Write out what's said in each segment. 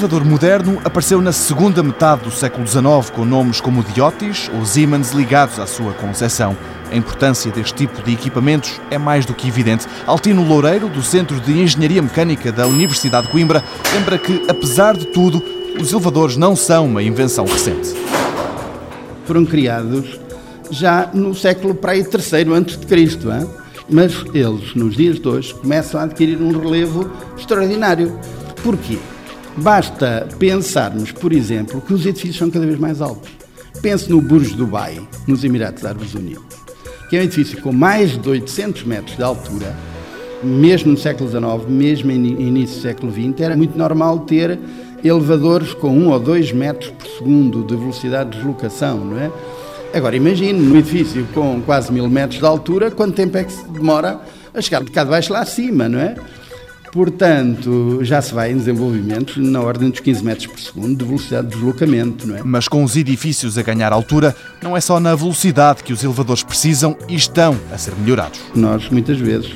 elevador moderno apareceu na segunda metade do século XIX com nomes como Diotis ou Siemens ligados à sua concepção. A importância deste tipo de equipamentos é mais do que evidente. Altino Loureiro, do Centro de Engenharia Mecânica da Universidade de Coimbra, lembra que, apesar de tudo, os elevadores não são uma invenção recente. Foram criados já no século para aí terceiro antes de Cristo, mas eles, nos dias de hoje, começam a adquirir um relevo extraordinário. Porquê? Basta pensarmos, por exemplo, que os edifícios são cada vez mais altos. Pense no Burj Dubai, nos Emirados Árabes Unidos, que é um edifício com mais de 800 metros de altura, mesmo no século XIX, mesmo no início do século XX, era muito normal ter elevadores com 1 ou 2 metros por segundo de velocidade de deslocação, não é? Agora imagine, num edifício com quase mil metros de altura, quanto tempo é que se demora a chegar de cá de baixo lá acima, não é? Portanto, já se vai em desenvolvimentos na ordem dos 15 metros por segundo de velocidade de deslocamento, não é? Mas com os edifícios a ganhar altura, não é só na velocidade que os elevadores precisam e estão a ser melhorados. Nós, muitas vezes,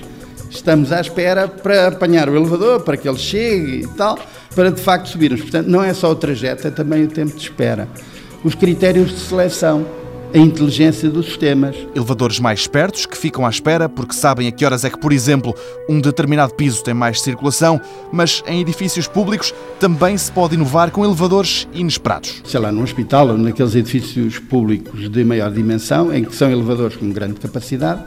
estamos à espera para apanhar o elevador, para que ele chegue e tal, para de facto subirmos. Portanto, não é só o trajeto, é também o tempo de espera. Os critérios de seleção a inteligência dos sistemas. Elevadores mais espertos que ficam à espera porque sabem a que horas é que, por exemplo, um determinado piso tem mais circulação, mas em edifícios públicos também se pode inovar com elevadores inesperados. Sei lá, num hospital ou naqueles edifícios públicos de maior dimensão, em que são elevadores com grande capacidade,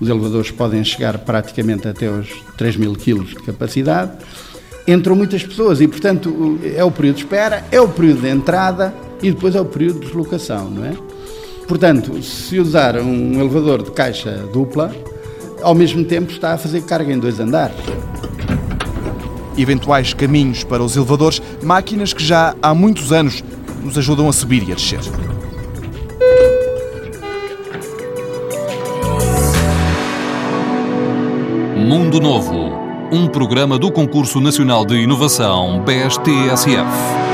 os elevadores podem chegar praticamente até aos 3 mil quilos de capacidade. Entram muitas pessoas e, portanto, é o período de espera, é o período de entrada e depois é o período de deslocação, não é? Portanto, se usar um elevador de caixa dupla, ao mesmo tempo está a fazer carga em dois andares. Eventuais caminhos para os elevadores, máquinas que já há muitos anos nos ajudam a subir e a descer. Mundo Novo, um programa do Concurso Nacional de Inovação BSTSF.